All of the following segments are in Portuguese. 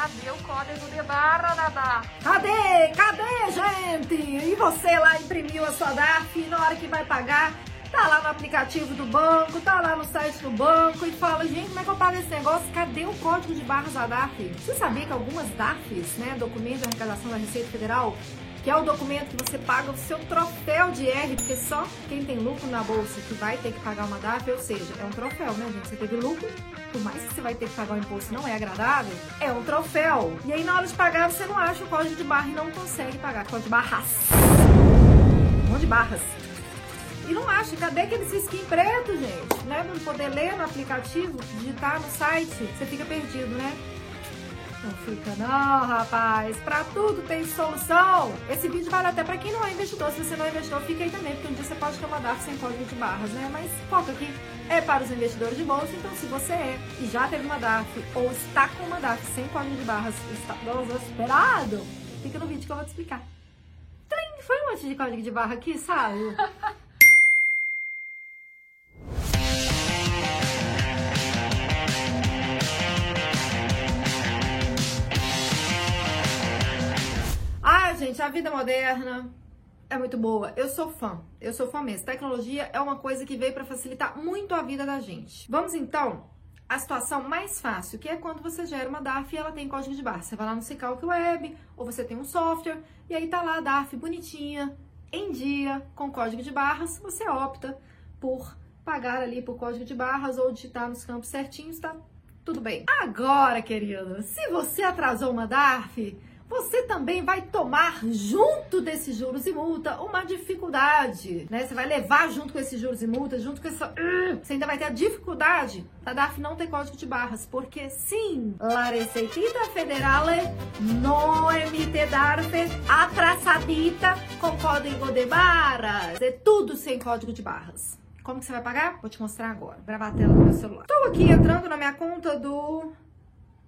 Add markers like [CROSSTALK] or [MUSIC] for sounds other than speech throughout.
Cadê o código de barra, Dadá? Cadê? Cadê, gente? E você lá imprimiu a sua DARF e na hora que vai pagar, tá lá no aplicativo do banco, tá lá no site do banco e fala, gente, como é que eu pago esse negócio? Cadê o código de barras da DARF? Você sabia que algumas DARFs, né, documento de arrecadação da Receita Federal, que é o documento que você paga o seu troféu de R, porque só quem tem lucro na bolsa que vai ter que pagar uma DARF, ou seja, é um troféu, né, gente? Você teve lucro, por mais que você vai ter que pagar o imposto não é agradável, é um troféu. E aí na hora de pagar, você não acha o código de barra e não consegue pagar. Código de barras. Um monte de barras. E não acha, cadê aquele cisquinho preto, gente? Né? Não poder ler no aplicativo, digitar no site, você fica perdido, né? Não fica não, rapaz. Pra tudo tem solução. Esse vídeo vale até pra quem não é investidor. Se você não é investidor, fica aí também, porque um dia você pode ter uma DARF sem código de barras, né? Mas foca aqui é para os investidores de bolsa. Então, se você é e já teve uma DARF ou está com uma DARF sem código de barras, está desesperado, fica no vídeo que eu vou te explicar. Trim, foi um monte de código de barra aqui, sabe? [LAUGHS] gente, a vida moderna é muito boa. Eu sou fã. Eu sou fã mesmo. Tecnologia é uma coisa que veio para facilitar muito a vida da gente. Vamos então à situação mais fácil, que é quando você gera uma DARF e ela tem código de barra. Você vai lá no Cicalc Web ou você tem um software e aí tá lá a DARF bonitinha, em dia, com código de barras. Você opta por pagar ali por código de barras ou digitar nos campos certinhos, tá tudo bem. Agora, querido, se você atrasou uma DARF, você também vai tomar junto desses juros e multa uma dificuldade, né? Você vai levar junto com esses juros e multas, junto com essa... Uh, você ainda vai ter a dificuldade da DARF não ter código de barras, porque sim, la Receitita Federale não emite DARF atrasadita com código de barras. É tudo sem código de barras. Como que você vai pagar? Vou te mostrar agora. Gravar a tela do meu celular. Estou aqui entrando na minha conta do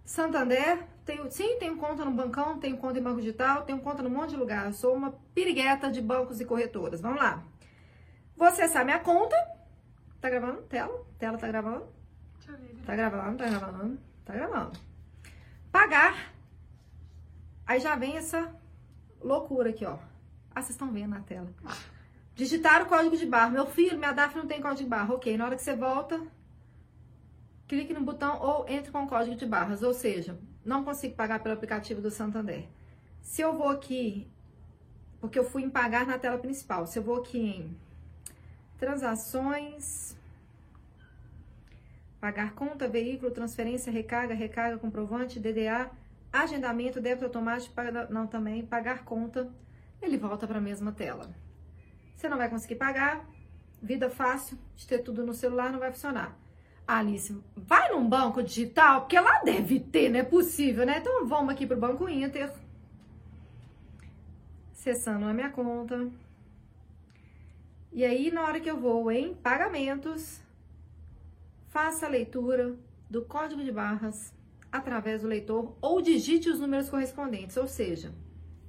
Santander, tenho, sim, tenho conta no bancão, tenho conta em banco digital, tenho conta num monte de lugar. Eu sou uma pirigueta de bancos e corretoras. Vamos lá. Vou acessar minha conta. Tá gravando? Tela? Tela tá gravando? Deixa eu ver. Tá gravando, tá gravando, tá gravando. Pagar. Aí já vem essa loucura aqui, ó. Ah, vocês estão vendo na tela. Digitar o código de barra. Meu filho, minha DAF não tem código de barra. Ok, na hora que você volta, clique no botão ou entre com o código de barras, ou seja, não consigo pagar pelo aplicativo do Santander. Se eu vou aqui, porque eu fui em pagar na tela principal, se eu vou aqui em transações, pagar conta, veículo, transferência, recarga, recarga, comprovante, DDA, agendamento, débito automático, paga, não também, pagar conta, ele volta para a mesma tela. Você não vai conseguir pagar, vida fácil, de ter tudo no celular não vai funcionar. Alice, vai num banco digital, porque lá deve ter, não é possível, né? Então vamos aqui pro Banco Inter. Acessando a minha conta. E aí, na hora que eu vou em pagamentos, faça a leitura do código de barras através do leitor ou digite os números correspondentes, ou seja,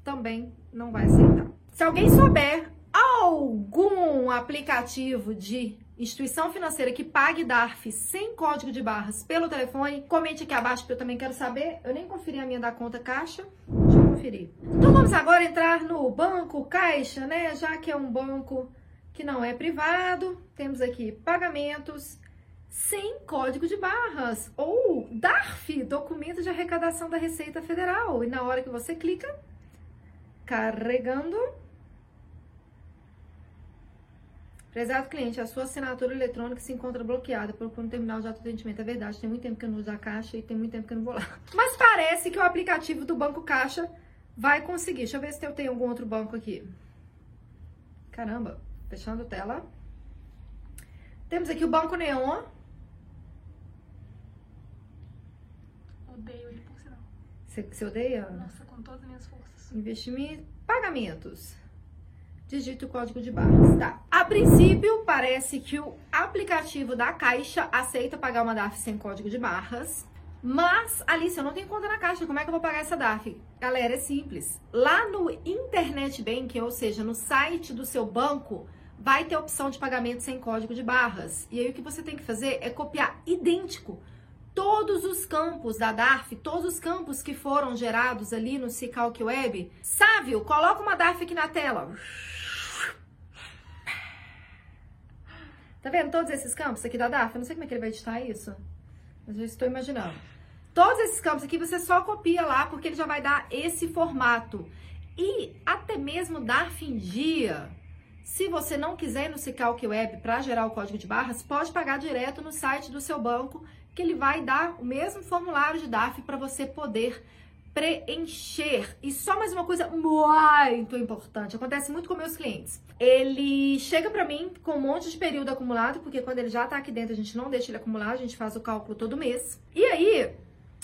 também não vai aceitar. Se alguém souber algum aplicativo de instituição financeira que pague DARF sem código de barras pelo telefone, comente aqui abaixo que eu também quero saber. Eu nem conferi a minha da conta Caixa. Deixa eu conferir. Então vamos agora entrar no banco Caixa, né? Já que é um banco que não é privado, temos aqui pagamentos sem código de barras ou DARF, documento de arrecadação da Receita Federal. E na hora que você clica, carregando Prezado cliente, a sua assinatura eletrônica se encontra bloqueada por um terminal de autoatendimento. É verdade, tem muito tempo que eu não uso a Caixa e tem muito tempo que eu não vou lá. [LAUGHS] Mas parece que o aplicativo do Banco Caixa vai conseguir. Deixa eu ver se eu tenho algum outro banco aqui. Caramba, fechando tela. Temos aqui o Banco Neon. Odeio ele por sinal. Você, odeia? Nossa, com todas as minhas forças. Investimento. Pagamentos. Digite o código de barras. Tá. A princípio, parece que o aplicativo da Caixa aceita pagar uma DARF sem código de barras. Mas, Alice, eu não tenho conta na Caixa, como é que eu vou pagar essa DARF? Galera, é simples. Lá no Internet Banking, ou seja, no site do seu banco, vai ter a opção de pagamento sem código de barras. E aí o que você tem que fazer é copiar idêntico todos os campos da DARF, todos os campos que foram gerados ali no Cicalc Web. Sávio, coloca uma DARF aqui na tela. Tá vendo todos esses campos aqui da DARF? Eu não sei como é que ele vai editar isso, mas eu estou imaginando. Todos esses campos aqui você só copia lá, porque ele já vai dar esse formato. E até mesmo DARF em dia, se você não quiser ir no Cicalc Web para gerar o código de barras, pode pagar direto no site do seu banco, que ele vai dar o mesmo formulário de DARF para você poder preencher. E só mais uma coisa muito importante, acontece muito com meus clientes. Ele chega para mim com um monte de período acumulado, porque quando ele já tá aqui dentro, a gente não deixa ele acumular, a gente faz o cálculo todo mês. E aí,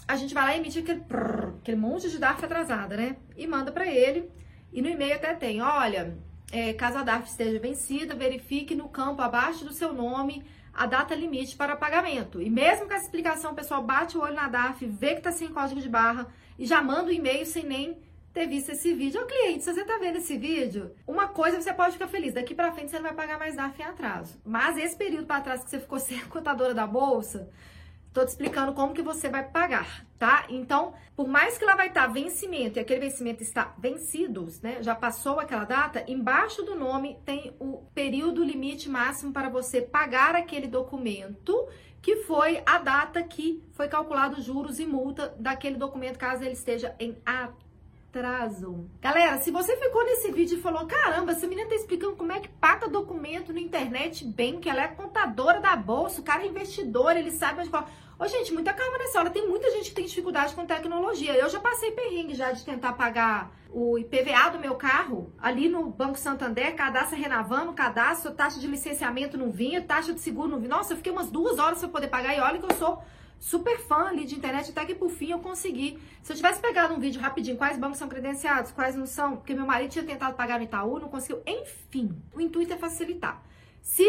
a gente vai lá e emite aquele, prrr, aquele monte de DARF atrasada, né? E manda para ele. E no e-mail até tem, olha, é, caso a DARF esteja vencida, verifique no campo abaixo do seu nome a data limite para pagamento. E mesmo com essa explicação, o pessoal bate o olho na DARF, vê que tá sem código de barra e já manda o e-mail sem nem ter visto esse vídeo. Ô cliente, se você tá vendo esse vídeo, uma coisa você pode ficar feliz, daqui para frente você não vai pagar mais DARF em atraso. Mas esse período para trás que você ficou [LAUGHS] sem a contadora da bolsa, Tô te explicando como que você vai pagar, tá? Então, por mais que ela vai estar tá vencimento e aquele vencimento está vencido, né? Já passou aquela data, embaixo do nome tem o período limite máximo para você pagar aquele documento, que foi a data que foi calculado juros e multa daquele documento, caso ele esteja em atraso. Galera, se você ficou nesse vídeo e falou, caramba, essa menina tá explicando como é que paga documento na internet bem, que ela é contadora da bolsa, o cara é investidor, ele sabe onde... Ô, gente, muita calma nessa hora. Tem muita gente que tem dificuldade com tecnologia. Eu já passei perrengue já de tentar pagar o IPVA do meu carro ali no Banco Santander, cadastro renovando, cadastro, taxa de licenciamento não vinha, taxa de seguro não vinha. Nossa, eu fiquei umas duas horas para poder pagar e olha que eu sou super fã ali de internet, até que por fim eu consegui. Se eu tivesse pegado um vídeo rapidinho, quais bancos são credenciados, quais não são, porque meu marido tinha tentado pagar no Itaú, não conseguiu. Enfim, o intuito é facilitar. Se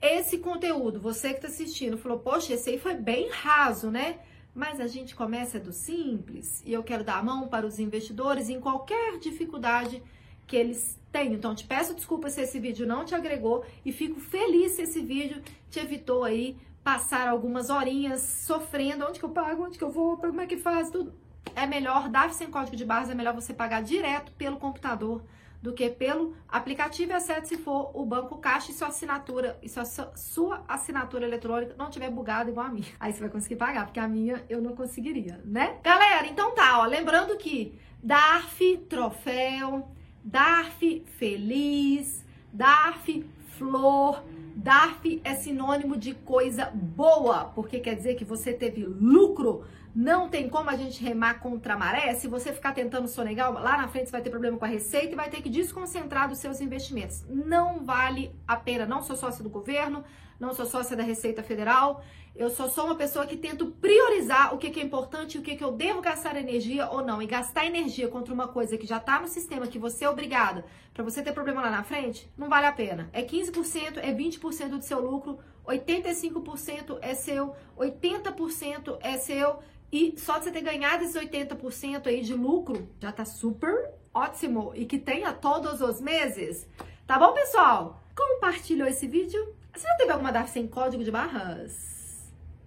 esse conteúdo, você que está assistindo, falou, poxa, esse aí foi bem raso, né? Mas a gente começa do simples e eu quero dar a mão para os investidores em qualquer dificuldade que eles tenham. Então, te peço desculpa se esse vídeo não te agregou e fico feliz se esse vídeo te evitou aí passar algumas horinhas sofrendo, onde que eu pago, onde que eu vou, como é que faz, tudo. É melhor, DAF sem código de barras, é melhor você pagar direto pelo computador do que pelo aplicativo, exceto se for o banco caixa e sua assinatura, e sua, sua assinatura eletrônica não tiver bugada igual a minha. [LAUGHS] Aí você vai conseguir pagar, porque a minha eu não conseguiria, né? Galera, então tá, ó, lembrando que DARF troféu, DARF feliz, DARF flor, DARF é sinônimo de coisa boa, porque quer dizer que você teve lucro. Não tem como a gente remar contra a maré. Se você ficar tentando sonegar, lá na frente você vai ter problema com a receita e vai ter que desconcentrar dos seus investimentos. Não vale a pena. Não sou sócia do governo, não sou sócia da Receita Federal. Eu só sou uma pessoa que tento priorizar o que, é importante e o que, que eu devo gastar energia ou não. E gastar energia contra uma coisa que já está no sistema, que você é obrigada, para você ter problema lá na frente, não vale a pena. É 15%, é 20% do seu lucro, 85% é seu, 80% é seu. E só de você ter ganhado esses 80% aí de lucro, já tá super ótimo. E que tenha todos os meses. Tá bom, pessoal? Compartilhou esse vídeo? Você já teve alguma DAF sem código de barras?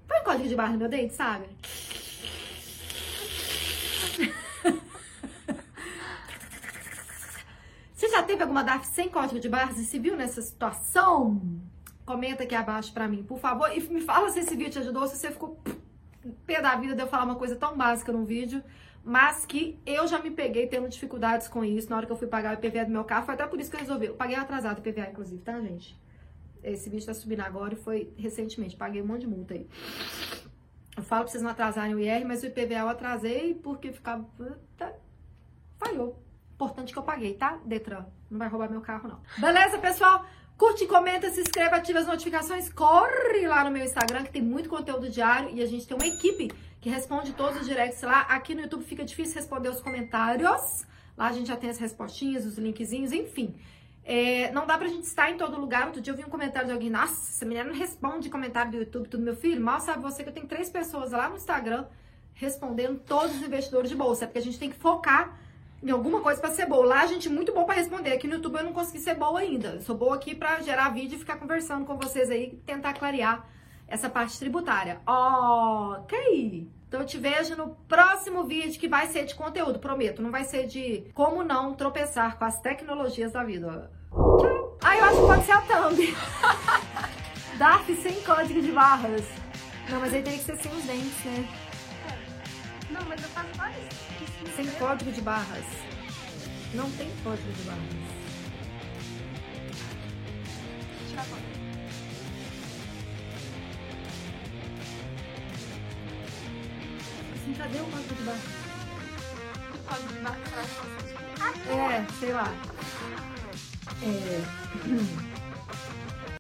Põe código de barra no meu dente, sabe? Você já teve alguma DAF sem código de barras e se viu nessa situação? Comenta aqui abaixo pra mim, por favor. E me fala se esse vídeo te ajudou, se você ficou pé da vida de eu falar uma coisa tão básica no vídeo. Mas que eu já me peguei tendo dificuldades com isso na hora que eu fui pagar o IPVA do meu carro. Foi até por isso que eu resolvi. Eu paguei atrasado o IPVA, inclusive, tá, gente? Esse vídeo tá subindo agora e foi recentemente. Paguei um monte de multa aí. Eu falo pra vocês não atrasarem o IR, mas o IPVA eu atrasei porque ficava. Falhou. Importante que eu paguei, tá? Detran. Não vai roubar meu carro, não. Beleza, pessoal? Curte, comenta, se inscreva, ativa as notificações. Corre lá no meu Instagram, que tem muito conteúdo diário. E a gente tem uma equipe que responde todos os directs lá. Aqui no YouTube fica difícil responder os comentários. Lá a gente já tem as respostinhas, os linkzinhos, enfim. É, não dá pra gente estar em todo lugar. Outro dia eu vi um comentário de alguém, nossa, essa menina não responde comentário do YouTube, tudo meu filho. Mal sabe você que eu tenho três pessoas lá no Instagram respondendo todos os investidores de bolsa. É porque a gente tem que focar em alguma coisa para ser boa. Lá a gente é muito bom para responder. Aqui no YouTube eu não consegui ser boa ainda. Eu sou boa aqui para gerar vídeo e ficar conversando com vocês aí, tentar clarear essa parte tributária. Ok! Então eu te vejo no próximo vídeo que vai ser de conteúdo, prometo. Não vai ser de como não tropeçar com as tecnologias da vida. Tchau! Ah, eu acho que pode ser a thumb. [LAUGHS] DARF sem código de barras. Não, mas aí teria que ser sem os dentes, né? Não, mas eu faço vários. Sem código de barras. Não tem código de barras. Tirar a cadê o código de barras? O código de barra vocês. É, sei lá. É. [CLEARS THROAT]